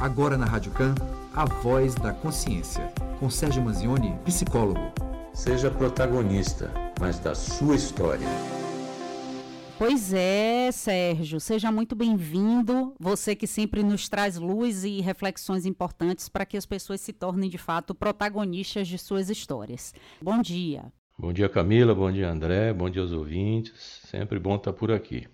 Agora na Rádio Can, a voz da consciência, com Sérgio Manzioni, psicólogo. Seja protagonista, mas da sua história. Pois é, Sérgio, seja muito bem-vindo. Você que sempre nos traz luz e reflexões importantes para que as pessoas se tornem de fato protagonistas de suas histórias. Bom dia. Bom dia, Camila. Bom dia, André. Bom dia aos ouvintes. Sempre bom estar por aqui.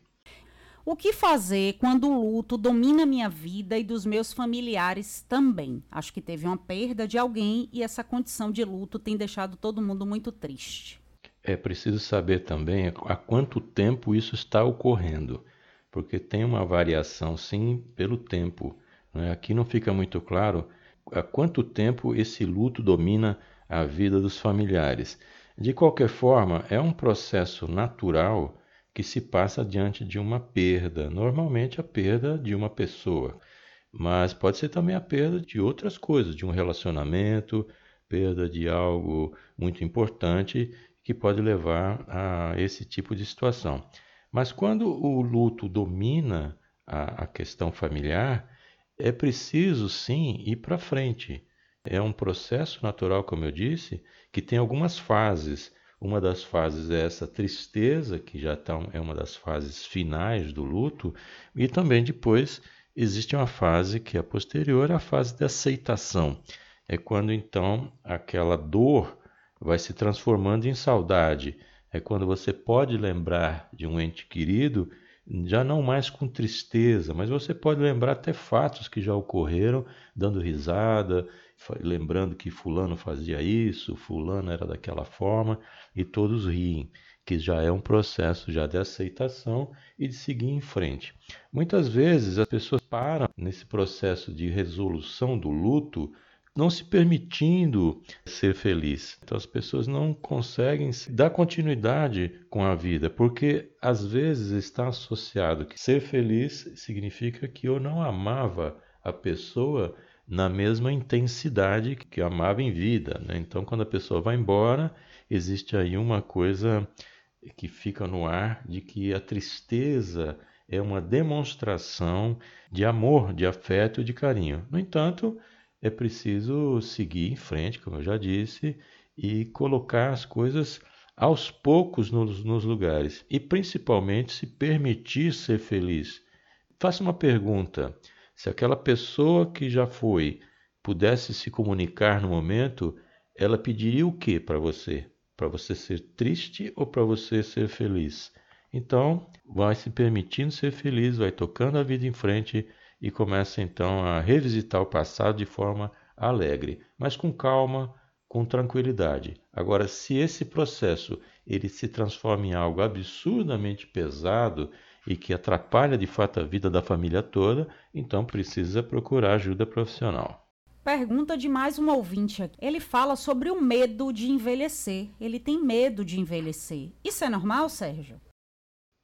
O que fazer quando o luto domina minha vida e dos meus familiares também? Acho que teve uma perda de alguém e essa condição de luto tem deixado todo mundo muito triste. É preciso saber também há quanto tempo isso está ocorrendo, porque tem uma variação sim pelo tempo. Né? Aqui não fica muito claro há quanto tempo esse luto domina a vida dos familiares. De qualquer forma, é um processo natural que se passa diante de uma perda, normalmente a perda de uma pessoa, mas pode ser também a perda de outras coisas, de um relacionamento, perda de algo muito importante que pode levar a esse tipo de situação. Mas quando o luto domina a, a questão familiar, é preciso sim ir para frente. É um processo natural, como eu disse, que tem algumas fases. Uma das fases é essa tristeza, que já tá, é uma das fases finais do luto, e também depois existe uma fase que é posterior à fase de aceitação. É quando então aquela dor vai se transformando em saudade. É quando você pode lembrar de um ente querido, já não mais com tristeza, mas você pode lembrar até fatos que já ocorreram, dando risada, lembrando que fulano fazia isso, fulano era daquela forma, e todos riem, que já é um processo já de aceitação e de seguir em frente. Muitas vezes as pessoas param nesse processo de resolução do luto, não se permitindo ser feliz. Então as pessoas não conseguem dar continuidade com a vida, porque às vezes está associado que ser feliz significa que eu não amava a pessoa na mesma intensidade que amava em vida. Né? Então, quando a pessoa vai embora, existe aí uma coisa que fica no ar de que a tristeza é uma demonstração de amor, de afeto de carinho. No entanto, é preciso seguir em frente, como eu já disse, e colocar as coisas aos poucos nos, nos lugares e principalmente se permitir ser feliz. Faça uma pergunta: se aquela pessoa que já foi pudesse se comunicar no momento, ela pediria o que para você? Para você ser triste ou para você ser feliz? Então, vai se permitindo ser feliz, vai tocando a vida em frente e começa então a revisitar o passado de forma alegre, mas com calma, com tranquilidade. Agora, se esse processo ele se transforma em algo absurdamente pesado e que atrapalha de fato a vida da família toda, então precisa procurar ajuda profissional. Pergunta de mais um ouvinte aqui. Ele fala sobre o medo de envelhecer. Ele tem medo de envelhecer. Isso é normal, Sérgio?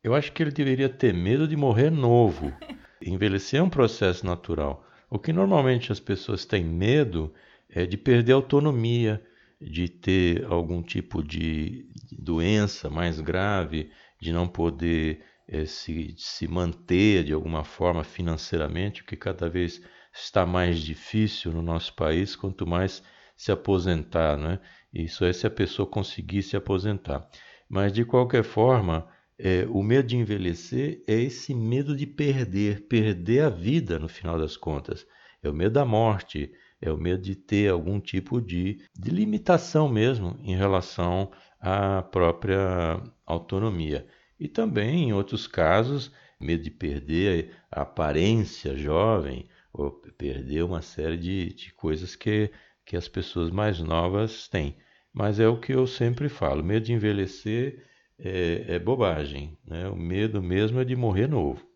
Eu acho que ele deveria ter medo de morrer novo. envelhecer é um processo natural. O que normalmente as pessoas têm medo é de perder autonomia, de ter algum tipo de doença mais grave, de não poder é, se, se manter de alguma forma financeiramente, o que cada vez está mais difícil no nosso país, quanto mais se aposentar, né? Isso é se a pessoa conseguir se aposentar. Mas de qualquer forma, é, o medo de envelhecer é esse medo de perder, perder a vida no final das contas. É o medo da morte, é o medo de ter algum tipo de, de limitação mesmo em relação à própria autonomia. E também, em outros casos, medo de perder a aparência jovem, ou perder uma série de, de coisas que, que as pessoas mais novas têm. Mas é o que eu sempre falo: medo de envelhecer é, é bobagem. Né? O medo mesmo é de morrer novo.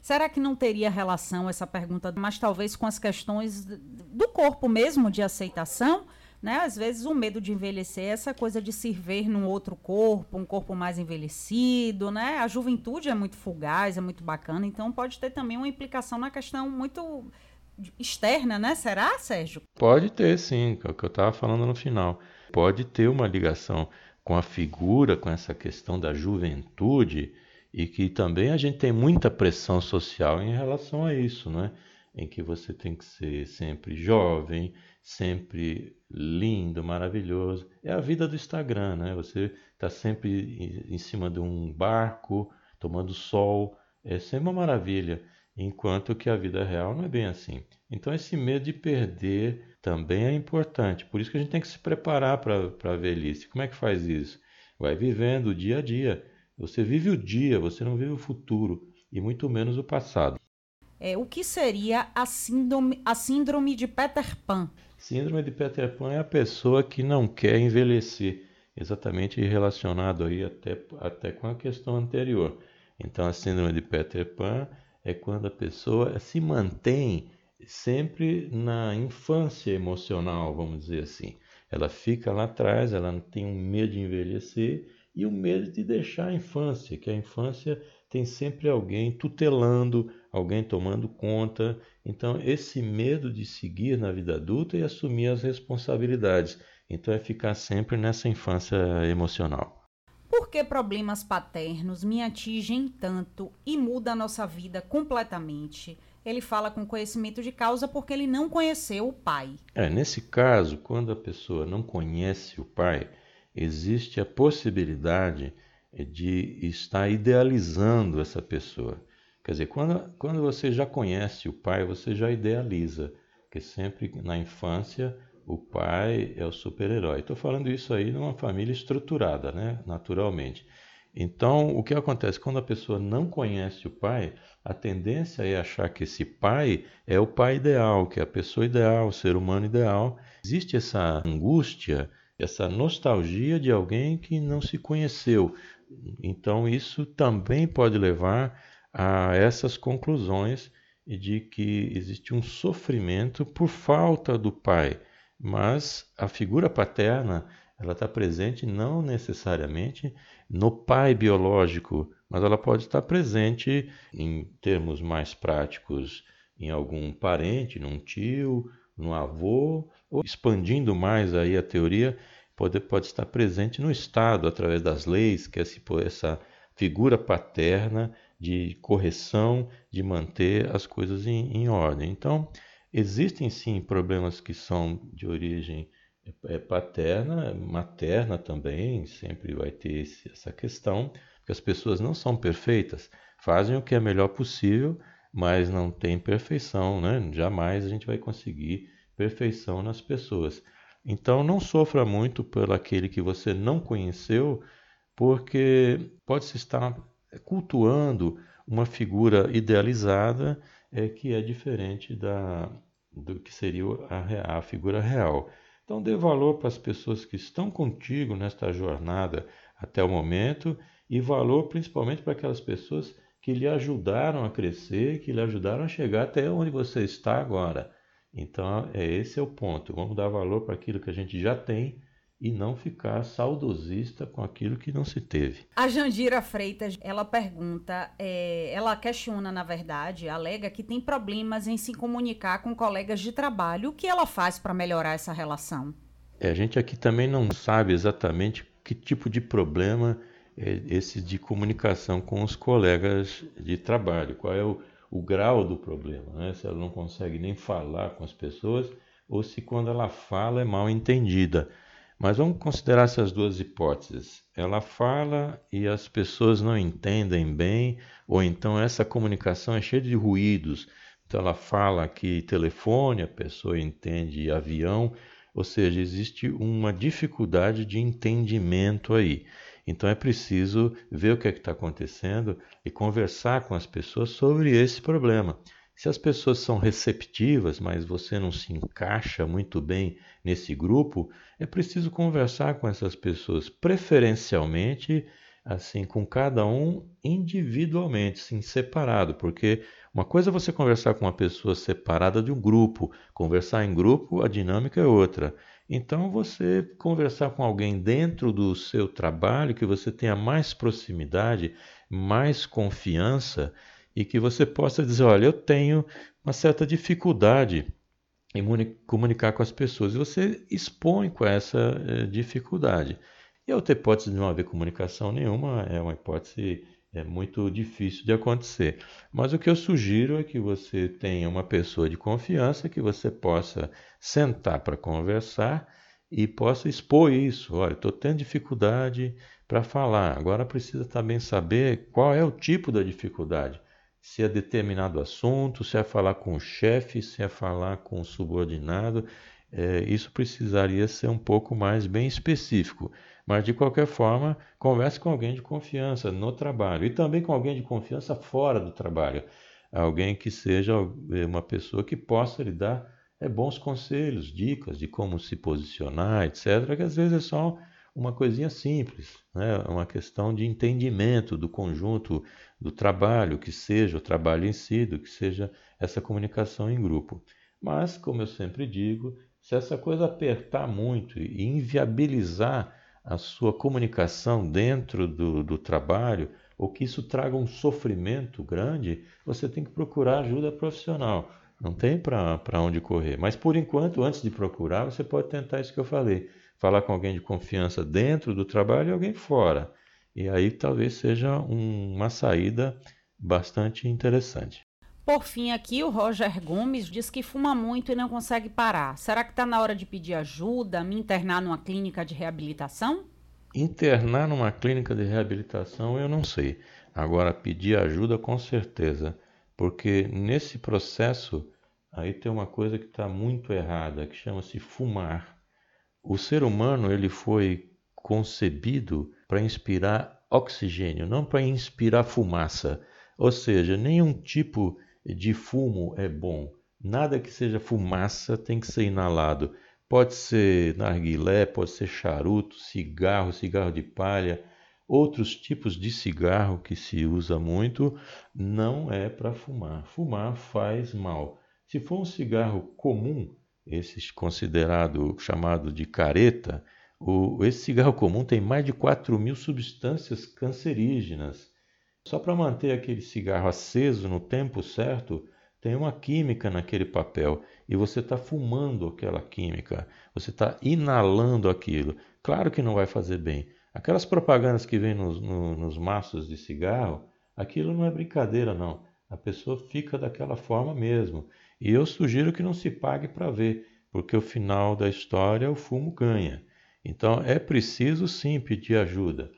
Será que não teria relação essa pergunta, mas talvez com as questões do corpo mesmo, de aceitação? Né? Às vezes o medo de envelhecer é essa coisa de se ver num outro corpo, um corpo mais envelhecido, né? A juventude é muito fugaz, é muito bacana, então pode ter também uma implicação na questão muito externa, né? Será, Sérgio? Pode ter, sim, é o que eu estava falando no final. Pode ter uma ligação com a figura, com essa questão da juventude, e que também a gente tem muita pressão social em relação a isso, né? em que você tem que ser sempre jovem, sempre lindo, maravilhoso. É a vida do Instagram, né? Você está sempre em cima de um barco, tomando sol, é sempre uma maravilha, enquanto que a vida real não é bem assim. Então esse medo de perder também é importante. Por isso que a gente tem que se preparar para a velhice. Como é que faz isso? Vai vivendo o dia a dia. Você vive o dia, você não vive o futuro e muito menos o passado. É, o que seria a síndrome, a síndrome de Peter Pan? Síndrome de Peter Pan é a pessoa que não quer envelhecer, exatamente relacionado aí até, até com a questão anterior. Então, a síndrome de Peter Pan é quando a pessoa se mantém sempre na infância emocional, vamos dizer assim. Ela fica lá atrás, ela não tem um medo de envelhecer e o medo de deixar a infância, que a infância tem sempre alguém tutelando, alguém tomando conta. Então, esse medo de seguir na vida adulta e assumir as responsabilidades. Então, é ficar sempre nessa infância emocional. Por que problemas paternos me atingem tanto e muda a nossa vida completamente? Ele fala com conhecimento de causa porque ele não conheceu o pai. É, nesse caso, quando a pessoa não conhece o pai, existe a possibilidade de estar idealizando essa pessoa. Quer dizer, quando, quando você já conhece o pai, você já idealiza, que sempre na infância o pai é o super-herói. Estou falando isso aí numa família estruturada, né? naturalmente. Então, o que acontece? Quando a pessoa não conhece o pai, a tendência é achar que esse pai é o pai ideal, que é a pessoa ideal, o ser humano ideal. Existe essa angústia, essa nostalgia de alguém que não se conheceu, então, isso também pode levar a essas conclusões de que existe um sofrimento por falta do pai, mas a figura paterna ela está presente não necessariamente no pai biológico, mas ela pode estar presente em termos mais práticos em algum parente, num tio, no avô, ou expandindo mais aí a teoria, pode, pode estar presente no Estado através das leis, que é essa figura paterna de correção, de manter as coisas em, em ordem. Então, existem sim problemas que são de origem é, paterna, materna também, sempre vai ter esse, essa questão, porque as pessoas não são perfeitas, fazem o que é melhor possível, mas não tem perfeição, né? Jamais a gente vai conseguir perfeição nas pessoas. Então não sofra muito por aquele que você não conheceu, porque pode-se estar cultuando uma figura idealizada é, que é diferente da, do que seria a, a figura real. Então dê valor para as pessoas que estão contigo nesta jornada até o momento e valor principalmente para aquelas pessoas que lhe ajudaram a crescer, que lhe ajudaram a chegar até onde você está agora. Então, é esse é o ponto. Vamos dar valor para aquilo que a gente já tem e não ficar saudosista com aquilo que não se teve. A Jandira Freitas, ela pergunta, é, ela questiona, na verdade, alega que tem problemas em se comunicar com colegas de trabalho. O que ela faz para melhorar essa relação? É, a gente aqui também não sabe exatamente que tipo de problema é esse de comunicação com os colegas de trabalho. Qual é o o grau do problema, né? se ela não consegue nem falar com as pessoas ou se quando ela fala é mal entendida. Mas vamos considerar essas duas hipóteses. Ela fala e as pessoas não entendem bem, ou então essa comunicação é cheia de ruídos. Então ela fala que telefone, a pessoa entende avião, ou seja, existe uma dificuldade de entendimento aí. Então é preciso ver o que é está acontecendo e conversar com as pessoas sobre esse problema. Se as pessoas são receptivas, mas você não se encaixa muito bem nesse grupo, é preciso conversar com essas pessoas, preferencialmente assim com cada um individualmente, sim, separado, porque uma coisa é você conversar com uma pessoa separada de um grupo, conversar em grupo, a dinâmica é outra. Então, você conversar com alguém dentro do seu trabalho, que você tenha mais proximidade, mais confiança e que você possa dizer: olha, eu tenho uma certa dificuldade em comunicar com as pessoas. E você expõe com essa eh, dificuldade. E a outra hipótese de não haver comunicação nenhuma é uma hipótese é muito difícil de acontecer. Mas o que eu sugiro é que você tenha uma pessoa de confiança que você possa sentar para conversar e possa expor isso. Olha, estou tendo dificuldade para falar. Agora precisa também saber qual é o tipo da dificuldade. Se é determinado assunto, se é falar com o chefe, se é falar com o subordinado. É, isso precisaria ser um pouco mais bem específico. Mas, de qualquer forma, converse com alguém de confiança no trabalho e também com alguém de confiança fora do trabalho. Alguém que seja é, uma pessoa que possa lhe dar é, bons conselhos, dicas de como se posicionar, etc. Que às vezes é só uma coisinha simples, né? uma questão de entendimento do conjunto do trabalho, que seja o trabalho em si, do que seja essa comunicação em grupo. Mas, como eu sempre digo, se essa coisa apertar muito e inviabilizar a sua comunicação dentro do, do trabalho, ou que isso traga um sofrimento grande, você tem que procurar ajuda profissional. Não tem para onde correr. Mas por enquanto, antes de procurar, você pode tentar isso que eu falei: falar com alguém de confiança dentro do trabalho e alguém fora. E aí talvez seja um, uma saída bastante interessante. Por fim, aqui o Roger Gomes diz que fuma muito e não consegue parar. Será que está na hora de pedir ajuda, me internar numa clínica de reabilitação? Internar numa clínica de reabilitação eu não sei. Agora, pedir ajuda com certeza. Porque nesse processo aí tem uma coisa que está muito errada, que chama-se fumar. O ser humano ele foi concebido para inspirar oxigênio, não para inspirar fumaça. Ou seja, nenhum tipo de fumo é bom. Nada que seja fumaça tem que ser inalado. Pode ser narguilé, pode ser charuto, cigarro, cigarro de palha, outros tipos de cigarro que se usa muito, não é para fumar. Fumar faz mal. Se for um cigarro comum, esse considerado chamado de careta, o, esse cigarro comum tem mais de 4 mil substâncias cancerígenas. Só para manter aquele cigarro aceso no tempo certo, tem uma química naquele papel e você está fumando aquela química, você está inalando aquilo. Claro que não vai fazer bem. Aquelas propagandas que vêm nos, no, nos maços de cigarro, aquilo não é brincadeira, não. A pessoa fica daquela forma mesmo. E eu sugiro que não se pague para ver, porque o final da história o fumo ganha. Então é preciso sim pedir ajuda.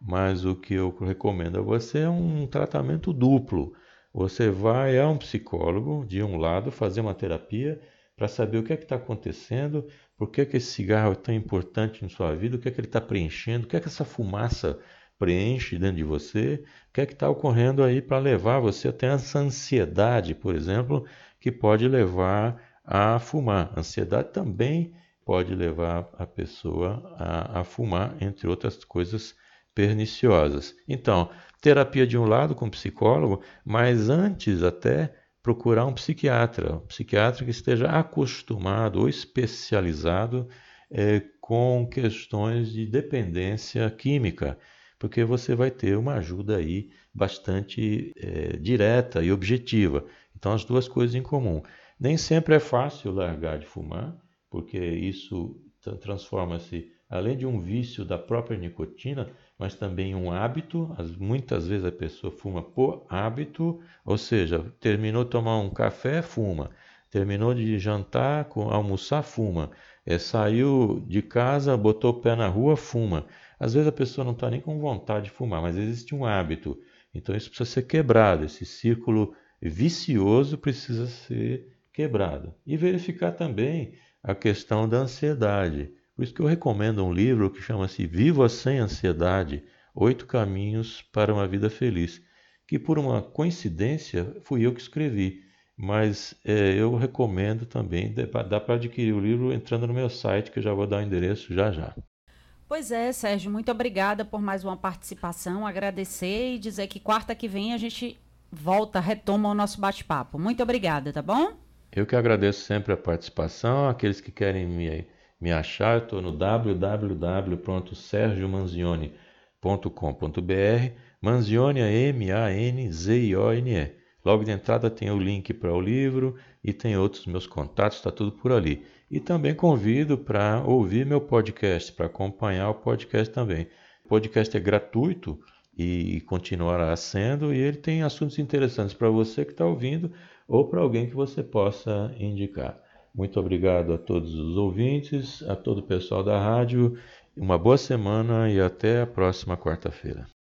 Mas o que eu recomendo a você é um tratamento duplo. Você vai a um psicólogo, de um lado, fazer uma terapia para saber o que é que está acontecendo, por que, que esse cigarro é tão importante em sua vida, o que é que ele está preenchendo, o que é que essa fumaça preenche dentro de você, o que é que está ocorrendo aí para levar você até essa ansiedade, por exemplo, que pode levar a fumar. Ansiedade também pode levar a pessoa a, a fumar, entre outras coisas perniciosas. Então, terapia de um lado com psicólogo, mas antes até procurar um psiquiatra, um psiquiatra que esteja acostumado ou especializado é, com questões de dependência química, porque você vai ter uma ajuda aí bastante é, direta e objetiva. Então, as duas coisas em comum. Nem sempre é fácil largar de fumar, porque isso transforma-se, além de um vício da própria nicotina, mas também um hábito. Muitas vezes a pessoa fuma por hábito, ou seja, terminou de tomar um café, fuma. Terminou de jantar, almoçar, fuma. É, saiu de casa, botou o pé na rua, fuma. Às vezes a pessoa não está nem com vontade de fumar, mas existe um hábito. Então isso precisa ser quebrado. Esse círculo vicioso precisa ser quebrado. E verificar também a questão da ansiedade. Por isso que eu recomendo um livro que chama-se Viva Sem Ansiedade: Oito Caminhos para uma Vida Feliz, que por uma coincidência fui eu que escrevi, mas é, eu recomendo também, dá para adquirir o livro entrando no meu site, que eu já vou dar o endereço já já. Pois é, Sérgio, muito obrigada por mais uma participação, agradecer e dizer que quarta que vem a gente volta, retoma o nosso bate-papo. Muito obrigada, tá bom? Eu que agradeço sempre a participação, aqueles que querem me me achar, estou no www.sergiomanzioni.com.br. Manzioni é M-A-N-Z-I-O-N-E. Logo de entrada tem o link para o livro e tem outros meus contatos, está tudo por ali. E também convido para ouvir meu podcast, para acompanhar o podcast também. O podcast é gratuito e continuará sendo, e ele tem assuntos interessantes para você que está ouvindo ou para alguém que você possa indicar. Muito obrigado a todos os ouvintes, a todo o pessoal da rádio. Uma boa semana e até a próxima quarta-feira.